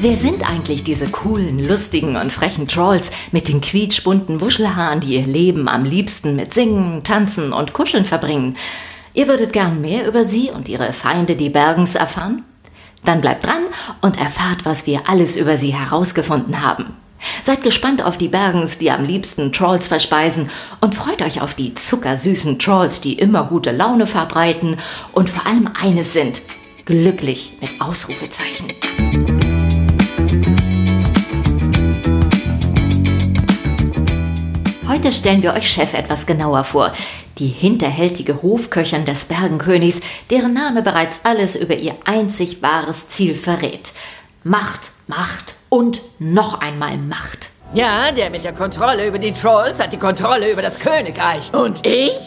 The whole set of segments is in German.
Wer sind eigentlich diese coolen, lustigen und frechen Trolls mit den quietschbunten Wuschelhaaren, die ihr Leben am liebsten mit Singen, Tanzen und Kuscheln verbringen? Ihr würdet gern mehr über sie und ihre Feinde, die Bergens, erfahren? Dann bleibt dran und erfahrt, was wir alles über sie herausgefunden haben. Seid gespannt auf die Bergens, die am liebsten Trolls verspeisen und freut euch auf die zuckersüßen Trolls, die immer gute Laune verbreiten und vor allem eines sind, glücklich mit Ausrufezeichen. Heute stellen wir euch Chef etwas genauer vor. Die hinterhältige Hofköchin des Bergenkönigs, deren Name bereits alles über ihr einzig wahres Ziel verrät. Macht, Macht und noch einmal Macht. Ja, der mit der Kontrolle über die Trolls hat die Kontrolle über das Königreich. Und ich?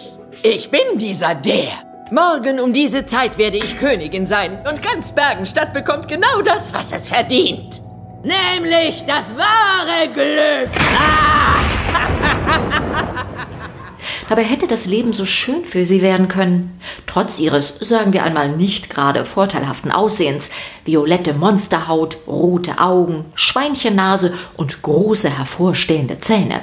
Ich bin dieser der. Morgen um diese Zeit werde ich Königin sein und ganz Bergenstadt bekommt genau das, was es verdient. Nämlich das wahre Glück. Ah! Dabei hätte das Leben so schön für sie werden können. Trotz ihres, sagen wir einmal, nicht gerade vorteilhaften Aussehens, violette Monsterhaut, rote Augen, Schweinchennase und große hervorstehende Zähne.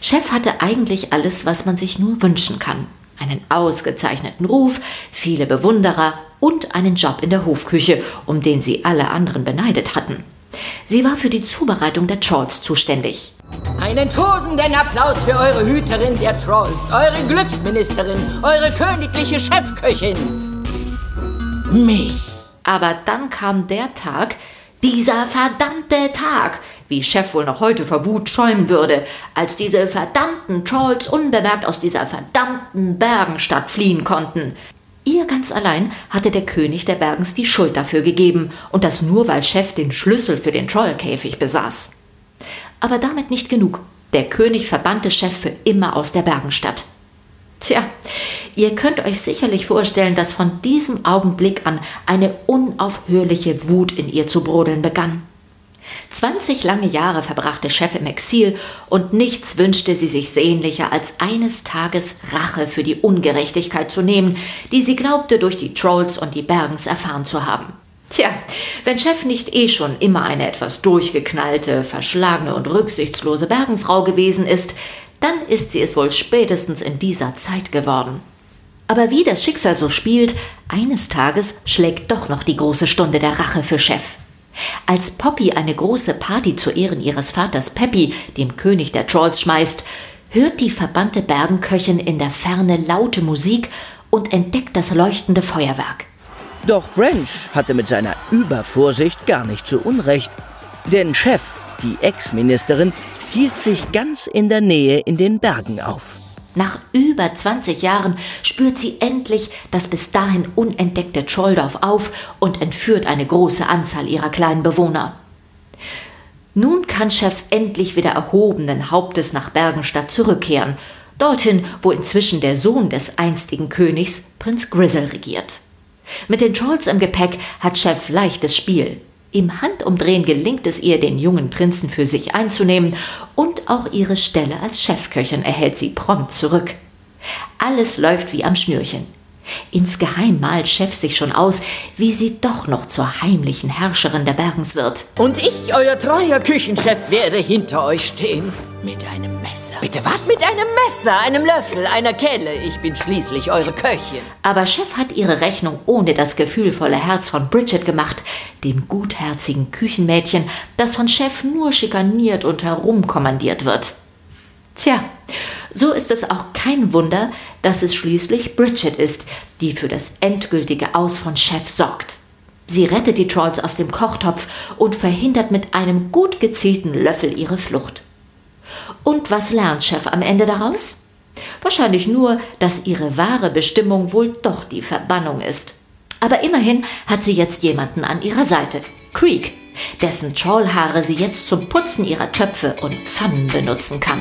Chef hatte eigentlich alles, was man sich nur wünschen kann. Einen ausgezeichneten Ruf, viele Bewunderer und einen Job in der Hofküche, um den sie alle anderen beneidet hatten. Sie war für die Zubereitung der Trolls zuständig. Einen tosenden Applaus für eure Hüterin der Trolls, eure Glücksministerin, eure königliche Chefköchin. Mich. Aber dann kam der Tag, dieser verdammte Tag, wie Chef wohl noch heute vor Wut schäumen würde, als diese verdammten Trolls unbemerkt aus dieser verdammten Bergenstadt fliehen konnten. Ihr ganz allein hatte der König der Bergens die Schuld dafür gegeben, und das nur, weil Chef den Schlüssel für den Trollkäfig besaß. Aber damit nicht genug. Der König verbannte Chef für immer aus der Bergenstadt. Tja, ihr könnt euch sicherlich vorstellen, dass von diesem Augenblick an eine unaufhörliche Wut in ihr zu brodeln begann. 20 lange Jahre verbrachte Chef im Exil und nichts wünschte sie sich sehnlicher, als eines Tages Rache für die Ungerechtigkeit zu nehmen, die sie glaubte durch die Trolls und die Bergens erfahren zu haben. Tja, wenn Chef nicht eh schon immer eine etwas durchgeknallte, verschlagene und rücksichtslose Bergenfrau gewesen ist, dann ist sie es wohl spätestens in dieser Zeit geworden. Aber wie das Schicksal so spielt, eines Tages schlägt doch noch die große Stunde der Rache für Chef. Als Poppy eine große Party zu Ehren ihres Vaters Peppy, dem König der Trolls, schmeißt, hört die verbannte Bergenköchin in der Ferne laute Musik und entdeckt das leuchtende Feuerwerk. Doch Branch hatte mit seiner Übervorsicht gar nicht so Unrecht. Denn Chef, die Ex-Ministerin, hielt sich ganz in der Nähe in den Bergen auf. Nach über 20 Jahren spürt sie endlich das bis dahin unentdeckte Trolldorf auf und entführt eine große Anzahl ihrer kleinen Bewohner. Nun kann Chef endlich wieder erhobenen Hauptes nach Bergenstadt zurückkehren, dorthin, wo inzwischen der Sohn des einstigen Königs, Prinz Grizzle, regiert. Mit den Trolls im Gepäck hat Chef leichtes Spiel. Im Handumdrehen gelingt es ihr, den jungen Prinzen für sich einzunehmen und auch ihre Stelle als Chefköchin erhält sie prompt zurück. Alles läuft wie am Schnürchen. Insgeheim malt Chef sich schon aus, wie sie doch noch zur heimlichen Herrscherin der Bergens wird. Und ich, euer treuer Küchenchef, werde hinter euch stehen. Mit einem Messer. Bitte was? Mit einem Messer, einem Löffel, einer Kelle. Ich bin schließlich eure Köchin. Aber Chef hat ihre Rechnung ohne das gefühlvolle Herz von Bridget gemacht, dem gutherzigen Küchenmädchen, das von Chef nur schikaniert und herumkommandiert wird. Tja, so ist es auch kein Wunder, dass es schließlich Bridget ist, die für das endgültige Aus von Chef sorgt. Sie rettet die Trolls aus dem Kochtopf und verhindert mit einem gut gezielten Löffel ihre Flucht. Und was lernt Chef am Ende daraus? Wahrscheinlich nur, dass ihre wahre Bestimmung wohl doch die Verbannung ist. Aber immerhin hat sie jetzt jemanden an ihrer Seite, Creek, dessen Trollhaare sie jetzt zum Putzen ihrer Töpfe und Pfannen benutzen kann.